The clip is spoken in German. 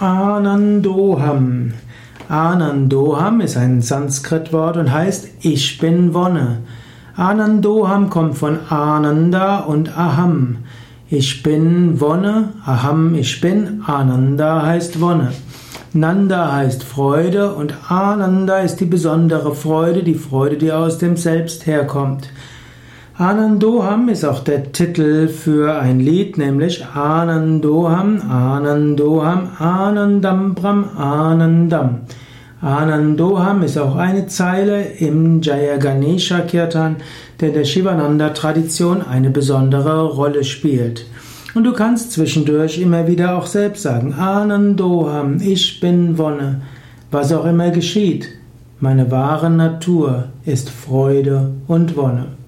Anandoham. Anandoham ist ein Sanskritwort und heißt Ich bin Wonne. Anandoham kommt von Ananda und Aham. Ich bin Wonne, Aham ich bin, Ananda heißt Wonne. Nanda heißt Freude und Ananda ist die besondere Freude, die Freude, die aus dem Selbst herkommt. Anandoham ist auch der Titel für ein Lied, nämlich Anandoham, Anandoham, Anandam Bram Anandam. Anandoham ist auch eine Zeile im Jaya Ganesha Kirtan, der der Shivananda-Tradition eine besondere Rolle spielt. Und du kannst zwischendurch immer wieder auch selbst sagen, Anandoham, ich bin Wonne, was auch immer geschieht. Meine wahre Natur ist Freude und Wonne.